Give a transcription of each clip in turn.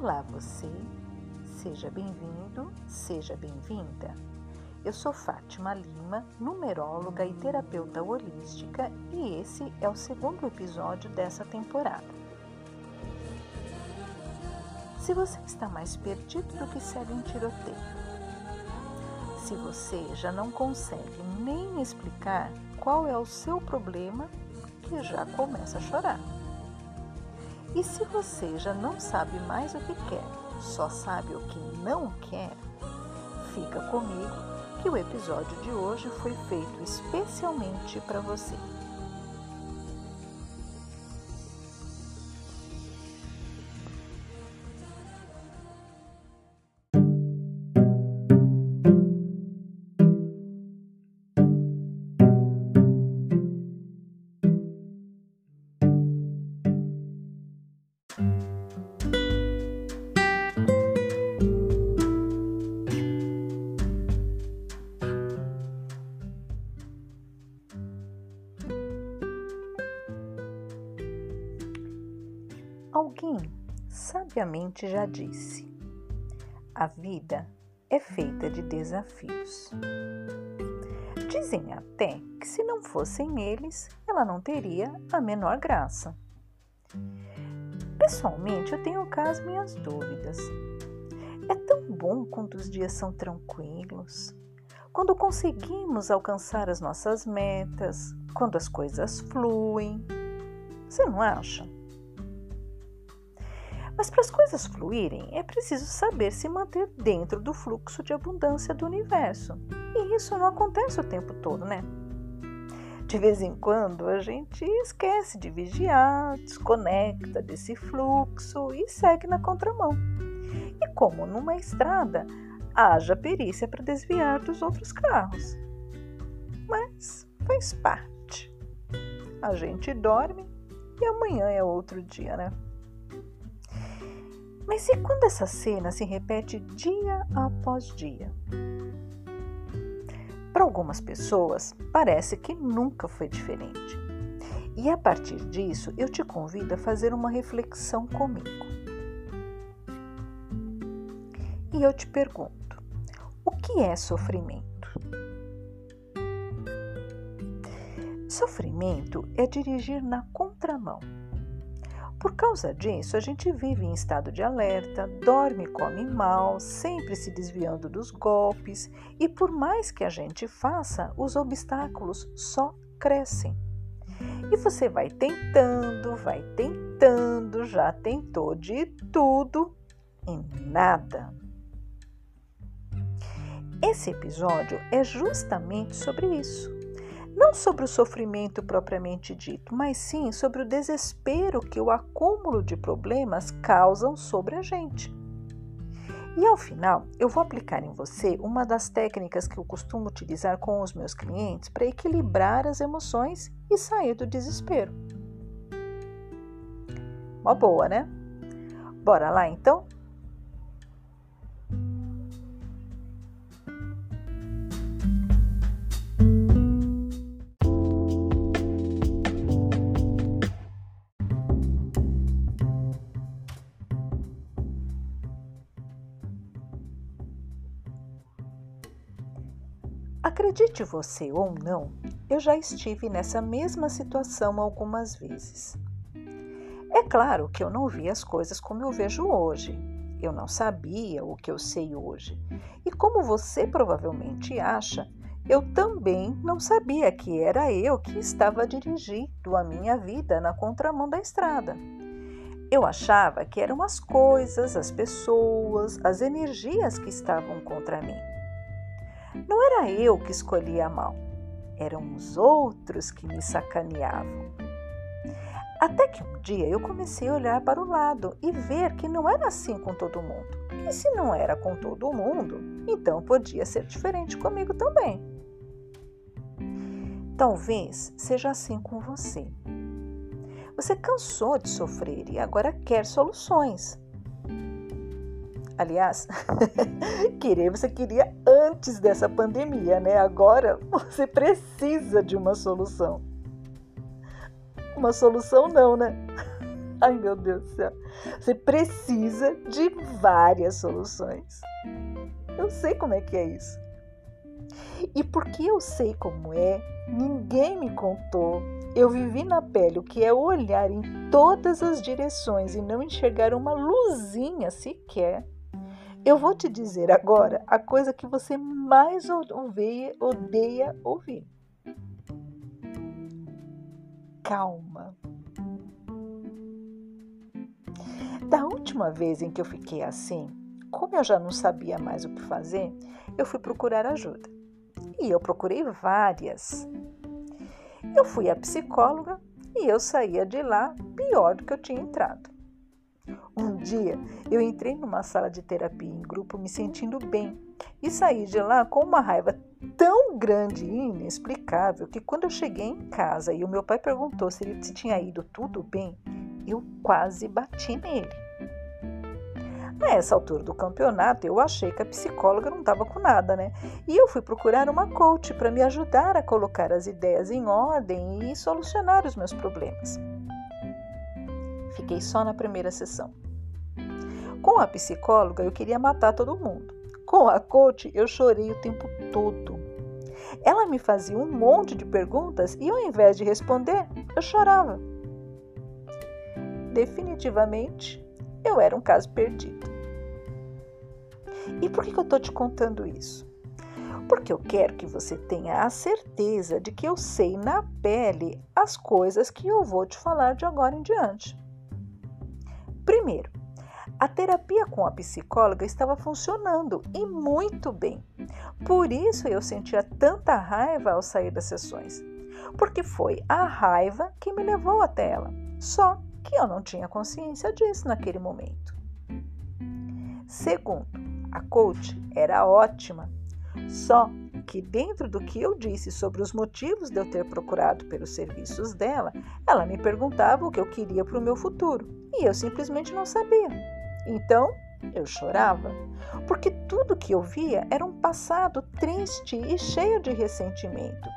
Olá, você. Seja bem-vindo, seja bem-vinda. Eu sou Fátima Lima, numeróloga e terapeuta holística, e esse é o segundo episódio dessa temporada. Se você está mais perdido do que segue em tiroteio, se você já não consegue nem explicar qual é o seu problema, que já começa a chorar. E se você já não sabe mais o que quer, só sabe o que não quer, fica comigo que o episódio de hoje foi feito especialmente para você. Sabiamente já disse: a vida é feita de desafios. Dizem até que se não fossem eles, ela não teria a menor graça. Pessoalmente, eu tenho cá as minhas dúvidas. É tão bom quando os dias são tranquilos, quando conseguimos alcançar as nossas metas, quando as coisas fluem. Você não acha? Mas para as coisas fluírem, é preciso saber se manter dentro do fluxo de abundância do universo. E isso não acontece o tempo todo, né? De vez em quando a gente esquece de vigiar, desconecta desse fluxo e segue na contramão. E como numa estrada, haja perícia para desviar dos outros carros. Mas faz parte. A gente dorme e amanhã é outro dia, né? Mas e quando essa cena se repete dia após dia? Para algumas pessoas, parece que nunca foi diferente. E a partir disso, eu te convido a fazer uma reflexão comigo. E eu te pergunto: o que é sofrimento? Sofrimento é dirigir na contramão por causa disso, a gente vive em estado de alerta, dorme e come mal, sempre se desviando dos golpes, e por mais que a gente faça, os obstáculos só crescem. E você vai tentando, vai tentando, já tentou de tudo e nada. Esse episódio é justamente sobre isso não sobre o sofrimento propriamente dito, mas sim sobre o desespero que o acúmulo de problemas causam sobre a gente. E ao final, eu vou aplicar em você uma das técnicas que eu costumo utilizar com os meus clientes para equilibrar as emoções e sair do desespero. Uma boa, né? Bora lá então? Acredite você ou não, eu já estive nessa mesma situação algumas vezes. É claro que eu não vi as coisas como eu vejo hoje. Eu não sabia o que eu sei hoje. E como você provavelmente acha, eu também não sabia que era eu que estava dirigindo a minha vida na contramão da estrada. Eu achava que eram as coisas, as pessoas, as energias que estavam contra mim. Não era eu que escolhia mal, eram os outros que me sacaneavam. Até que um dia eu comecei a olhar para o lado e ver que não era assim com todo mundo. E se não era com todo mundo, então podia ser diferente comigo também. Talvez seja assim com você. Você cansou de sofrer e agora quer soluções. Aliás, querer você queria antes dessa pandemia, né? Agora você precisa de uma solução. Uma solução não, né? Ai, meu Deus do céu. Você precisa de várias soluções. Eu sei como é que é isso. E porque eu sei como é, ninguém me contou. Eu vivi na pele o que é olhar em todas as direções e não enxergar uma luzinha sequer. Eu vou te dizer agora a coisa que você mais odeia, odeia ouvir. Calma. Da última vez em que eu fiquei assim, como eu já não sabia mais o que fazer, eu fui procurar ajuda. E eu procurei várias. Eu fui à psicóloga e eu saía de lá pior do que eu tinha entrado. Um dia eu entrei numa sala de terapia em grupo me sentindo bem e saí de lá com uma raiva tão grande e inexplicável que quando eu cheguei em casa e o meu pai perguntou se ele se tinha ido tudo bem, eu quase bati nele. Nessa altura do campeonato, eu achei que a psicóloga não estava com nada, né? E eu fui procurar uma coach para me ajudar a colocar as ideias em ordem e solucionar os meus problemas. Fiquei só na primeira sessão. Com a psicóloga, eu queria matar todo mundo. Com a coach, eu chorei o tempo todo. Ela me fazia um monte de perguntas e, ao invés de responder, eu chorava. Definitivamente, eu era um caso perdido. E por que eu estou te contando isso? Porque eu quero que você tenha a certeza de que eu sei na pele as coisas que eu vou te falar de agora em diante. Primeiro, a terapia com a psicóloga estava funcionando e muito bem. Por isso eu sentia tanta raiva ao sair das sessões, porque foi a raiva que me levou até ela. Só que eu não tinha consciência disso naquele momento. Segundo, a coach era ótima, só que dentro do que eu disse sobre os motivos de eu ter procurado pelos serviços dela, ela me perguntava o que eu queria para o meu futuro e eu simplesmente não sabia. Então eu chorava, porque tudo que eu via era um passado triste e cheio de ressentimento.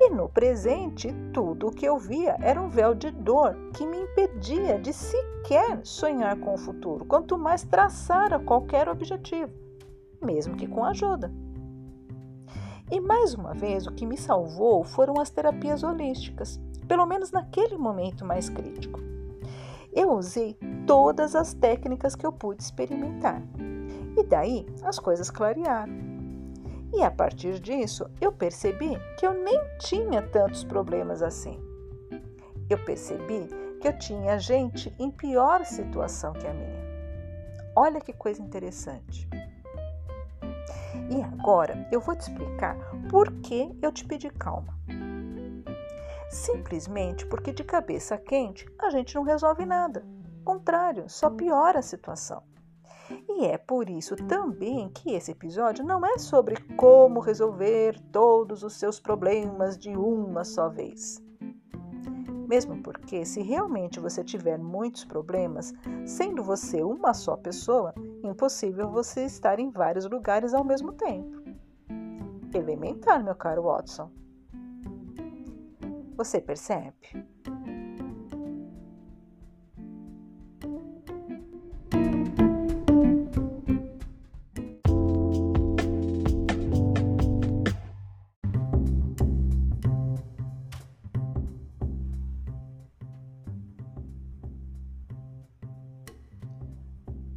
E no presente, tudo o que eu via era um véu de dor que me impedia de sequer sonhar com o futuro, quanto mais traçar qualquer objetivo, mesmo que com ajuda. E mais uma vez, o que me salvou foram as terapias holísticas, pelo menos naquele momento mais crítico. Eu usei todas as técnicas que eu pude experimentar. E daí as coisas clarearam. E a partir disso, eu percebi que eu nem tinha tantos problemas assim. Eu percebi que eu tinha gente em pior situação que a minha. Olha que coisa interessante. E agora eu vou te explicar por que eu te pedi calma. Simplesmente porque de cabeça quente a gente não resolve nada contrário, só piora a situação. E é por isso também que esse episódio não é sobre como resolver todos os seus problemas de uma só vez. Mesmo porque, se realmente você tiver muitos problemas, sendo você uma só pessoa, impossível você estar em vários lugares ao mesmo tempo. Elementar, meu caro Watson. Você percebe?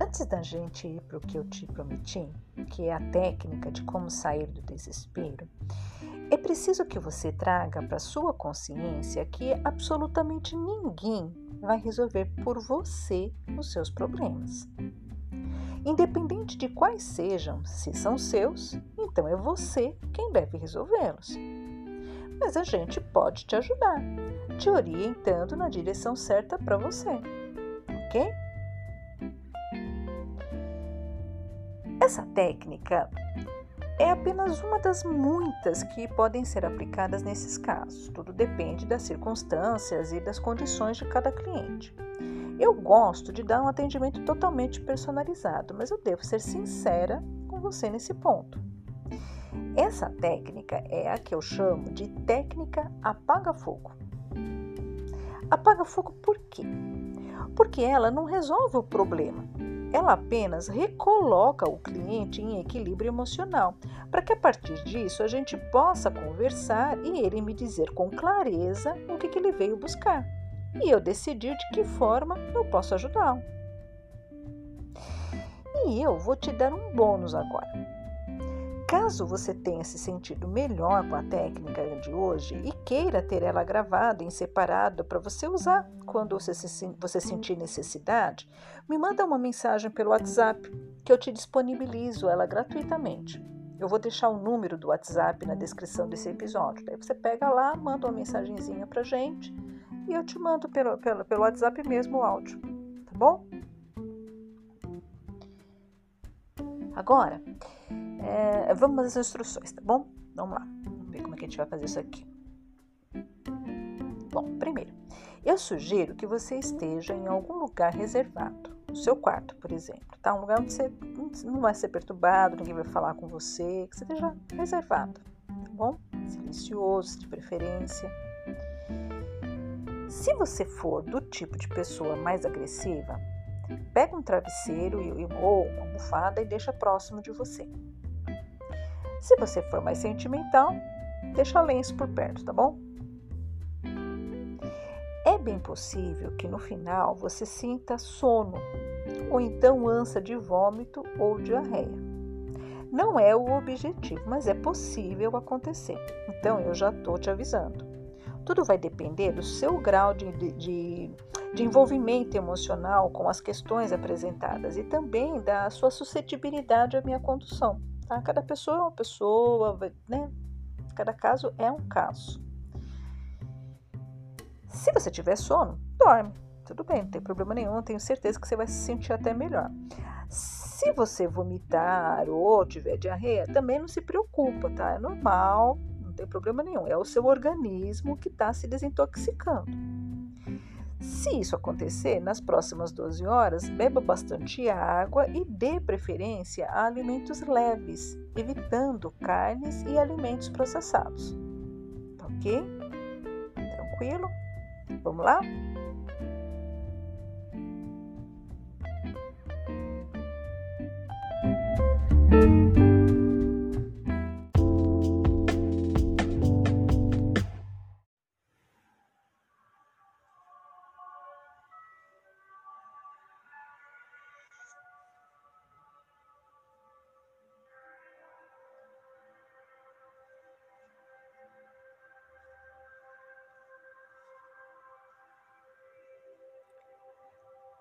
Antes da gente ir para o que eu te prometi, que é a técnica de como sair do desespero, é preciso que você traga para sua consciência que absolutamente ninguém vai resolver por você os seus problemas. Independente de quais sejam, se são seus, então é você quem deve resolvê-los. Mas a gente pode te ajudar, te orientando na direção certa para você, ok? Essa técnica é apenas uma das muitas que podem ser aplicadas nesses casos. Tudo depende das circunstâncias e das condições de cada cliente. Eu gosto de dar um atendimento totalmente personalizado, mas eu devo ser sincera com você nesse ponto. Essa técnica é a que eu chamo de técnica apaga-fogo. Apaga-fogo por quê? porque ela não resolve o problema. Ela apenas recoloca o cliente em equilíbrio emocional, para que a partir disso a gente possa conversar e ele me dizer com clareza o que, que ele veio buscar. E eu decidir de que forma eu posso ajudá-lo. E eu vou te dar um bônus agora. Caso você tenha se sentido melhor com a técnica de hoje e queira ter ela gravada em separado para você usar quando você, se, você sentir necessidade, me manda uma mensagem pelo WhatsApp que eu te disponibilizo ela gratuitamente. Eu vou deixar o número do WhatsApp na descrição desse episódio. Daí você pega lá, manda uma mensagenzinha para gente e eu te mando pelo, pelo, pelo WhatsApp mesmo o áudio, tá bom? Agora, é, vamos às instruções, tá bom? Vamos lá, vamos ver como é que a gente vai fazer isso aqui. Bom, primeiro, eu sugiro que você esteja em algum lugar reservado, no seu quarto, por exemplo, tá? Um lugar onde você não vai ser perturbado, ninguém vai falar com você, que você esteja reservado, tá bom? Silencioso, de preferência. Se você for do tipo de pessoa mais agressiva, pega um travesseiro ou uma almofada e deixa próximo de você. Se você for mais sentimental, deixa lenço por perto, tá bom? É bem possível que no final você sinta sono ou então ânsia de vômito ou diarreia. Não é o objetivo, mas é possível acontecer. Então eu já estou te avisando. Tudo vai depender do seu grau de, de, de envolvimento emocional com as questões apresentadas e também da sua suscetibilidade à minha condução. Tá? Cada pessoa é uma pessoa, né? Cada caso é um caso. Se você tiver sono, dorme. Tudo bem, não tem problema nenhum. Tenho certeza que você vai se sentir até melhor. Se você vomitar ou tiver diarreia, também não se preocupa, tá? É normal, tem problema nenhum. É o seu organismo que está se desintoxicando. Se isso acontecer, nas próximas 12 horas, beba bastante água e dê preferência a alimentos leves, evitando carnes e alimentos processados. Tá ok? Tranquilo? Vamos lá?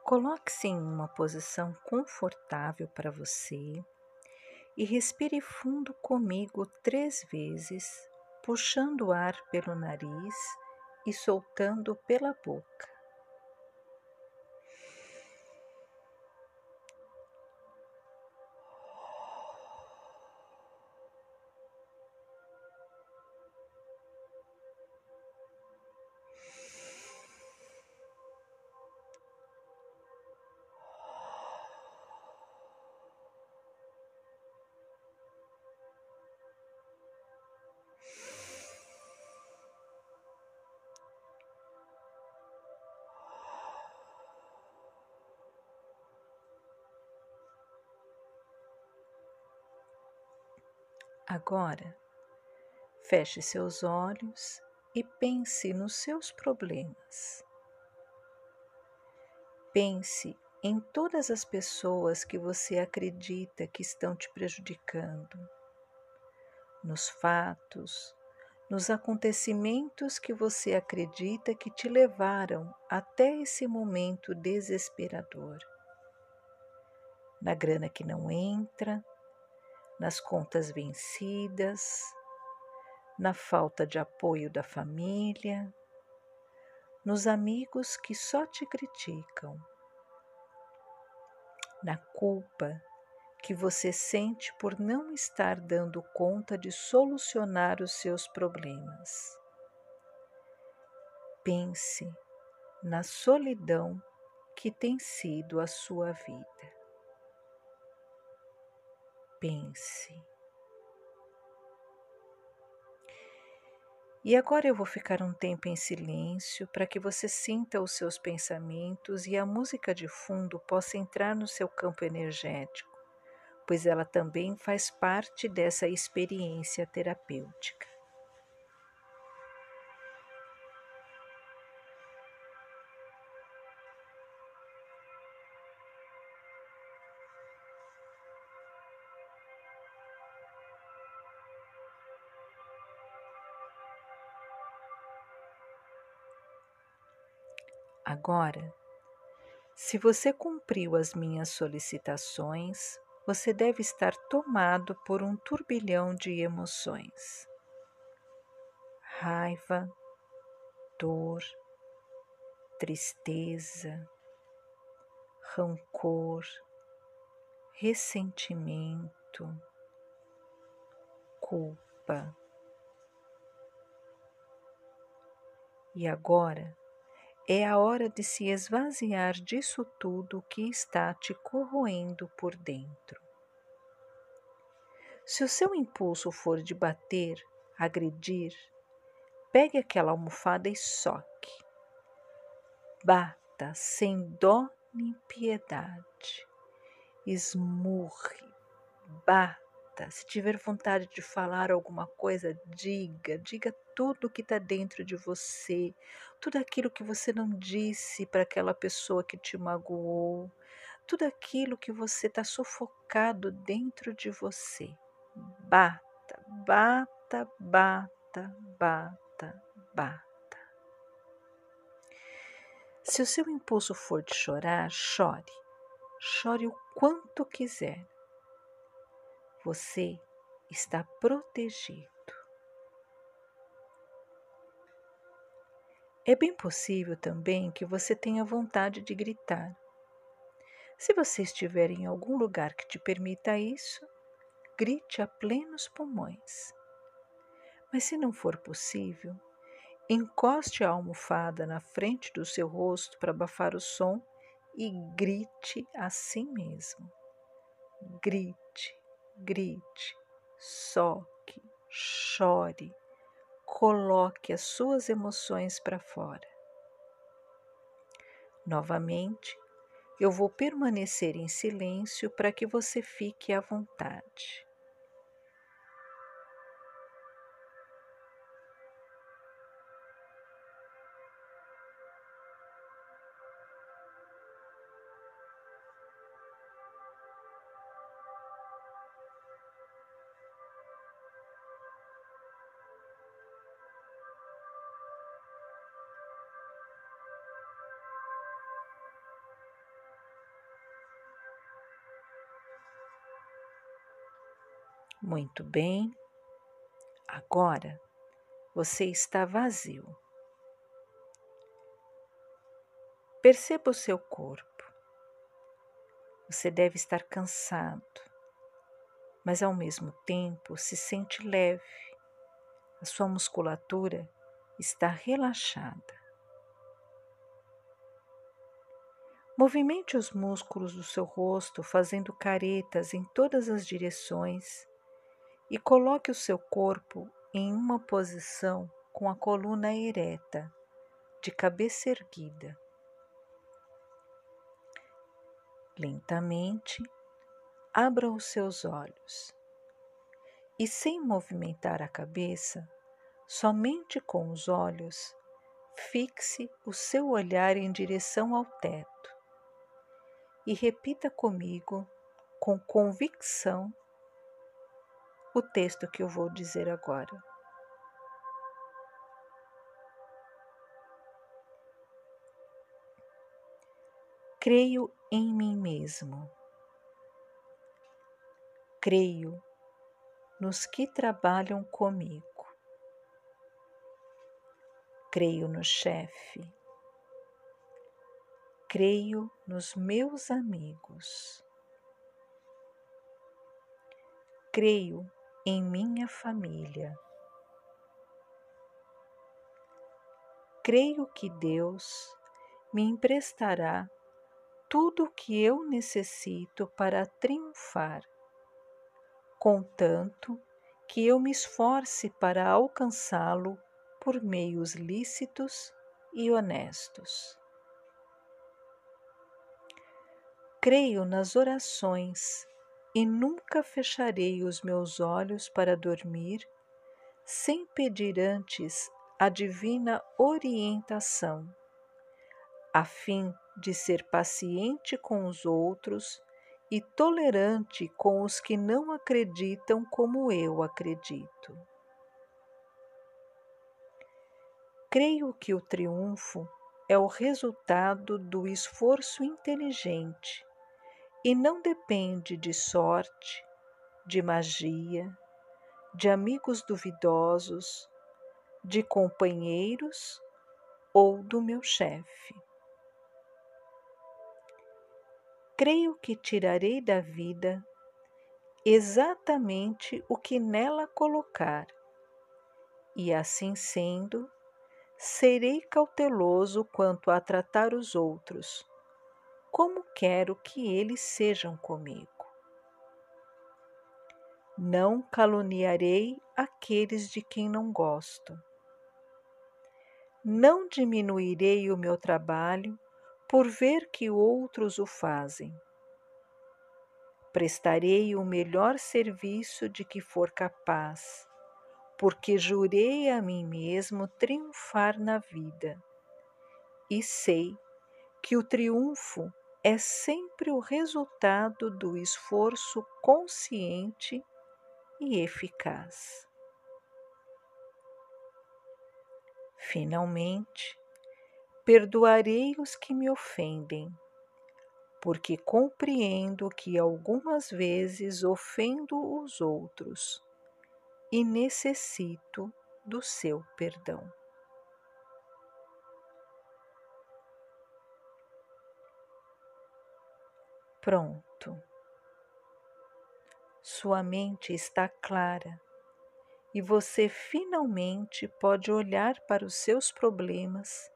Coloque-se em uma posição confortável para você e respire fundo comigo três vezes, puxando o ar pelo nariz e soltando pela boca. Agora, feche seus olhos e pense nos seus problemas. Pense em todas as pessoas que você acredita que estão te prejudicando, nos fatos, nos acontecimentos que você acredita que te levaram até esse momento desesperador, na grana que não entra, nas contas vencidas, na falta de apoio da família, nos amigos que só te criticam, na culpa que você sente por não estar dando conta de solucionar os seus problemas. Pense na solidão que tem sido a sua vida pense. E agora eu vou ficar um tempo em silêncio para que você sinta os seus pensamentos e a música de fundo possa entrar no seu campo energético, pois ela também faz parte dessa experiência terapêutica. Agora, se você cumpriu as minhas solicitações, você deve estar tomado por um turbilhão de emoções. Raiva, dor, tristeza, rancor, ressentimento, culpa. E agora, é a hora de se esvaziar disso tudo que está te corroendo por dentro. Se o seu impulso for de bater, agredir, pegue aquela almofada e soque. Bata sem dó nem piedade. Esmurre, bata se tiver vontade de falar alguma coisa, diga, diga tudo que está dentro de você, tudo aquilo que você não disse para aquela pessoa que te magoou, tudo aquilo que você está sufocado dentro de você. Bata, bata, bata, bata, bata. Se o seu impulso for de chorar, chore. Chore o quanto quiser você está protegido. É bem possível também que você tenha vontade de gritar. Se você estiver em algum lugar que te permita isso, grite a plenos pulmões. Mas se não for possível, encoste a almofada na frente do seu rosto para abafar o som e grite a si mesmo. Grite, grite, soque, chore, coloque as suas emoções para fora. Novamente, eu vou permanecer em silêncio para que você fique à vontade. Muito bem, agora você está vazio. Perceba o seu corpo. Você deve estar cansado, mas ao mesmo tempo se sente leve. A sua musculatura está relaxada. Movimente os músculos do seu rosto, fazendo caretas em todas as direções e coloque o seu corpo em uma posição com a coluna ereta, de cabeça erguida. Lentamente, abra os seus olhos e, sem movimentar a cabeça, somente com os olhos, fixe o seu olhar em direção ao teto e repita comigo com convicção o texto que eu vou dizer agora. Creio em mim mesmo. Creio nos que trabalham comigo. Creio no chefe. Creio nos meus amigos. Creio em minha família. Creio que Deus me emprestará tudo o que eu necessito para triunfar, contanto que eu me esforce para alcançá-lo por meios lícitos e honestos. Creio nas orações e nunca fecharei os meus olhos para dormir sem pedir antes a divina orientação, a fim de ser paciente com os outros e tolerante com os que não acreditam como eu acredito. Creio que o triunfo é o resultado do esforço inteligente e não depende de sorte, de magia, de amigos duvidosos, de companheiros ou do meu chefe. Creio que tirarei da vida exatamente o que nela colocar, e assim sendo, serei cauteloso quanto a tratar os outros, como quero que eles sejam comigo. Não caluniarei aqueles de quem não gosto. Não diminuirei o meu trabalho por ver que outros o fazem. Prestarei o melhor serviço de que for capaz, porque jurei a mim mesmo triunfar na vida. E sei que o triunfo é sempre o resultado do esforço consciente e eficaz. Finalmente, perdoarei os que me ofendem, porque compreendo que algumas vezes ofendo os outros e necessito do seu perdão. Pronto sua mente está clara e você finalmente pode olhar para os seus problemas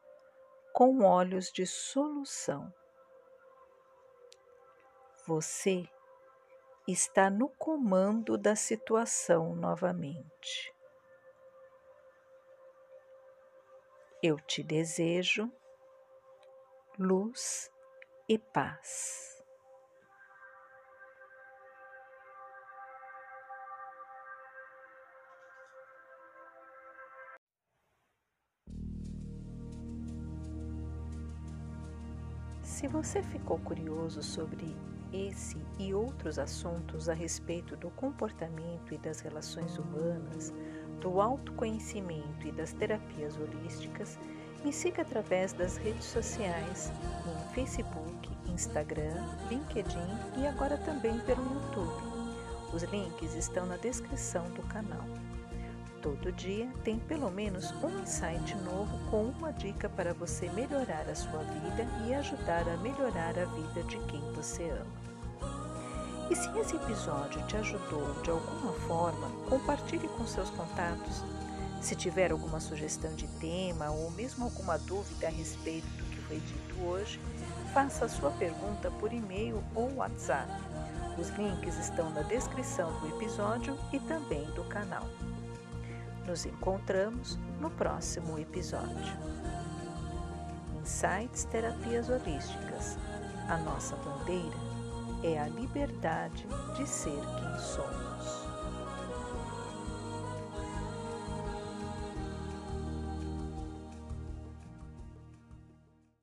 com olhos de solução. Você está no comando da situação novamente. Eu te desejo luz e paz. Se você ficou curioso sobre esse e outros assuntos a respeito do comportamento e das relações humanas, do autoconhecimento e das terapias holísticas, me siga através das redes sociais, no Facebook, Instagram, LinkedIn e agora também pelo YouTube. Os links estão na descrição do canal. Todo dia tem pelo menos um insight novo com uma dica para você melhorar a sua vida e ajudar a melhorar a vida de quem você ama. E se esse episódio te ajudou de alguma forma, compartilhe com seus contatos. Se tiver alguma sugestão de tema ou mesmo alguma dúvida a respeito do que foi dito hoje, faça a sua pergunta por e-mail ou WhatsApp. Os links estão na descrição do episódio e também do canal. Nos encontramos no próximo episódio. Insights Terapias Holísticas. A nossa bandeira é a liberdade de ser quem somos.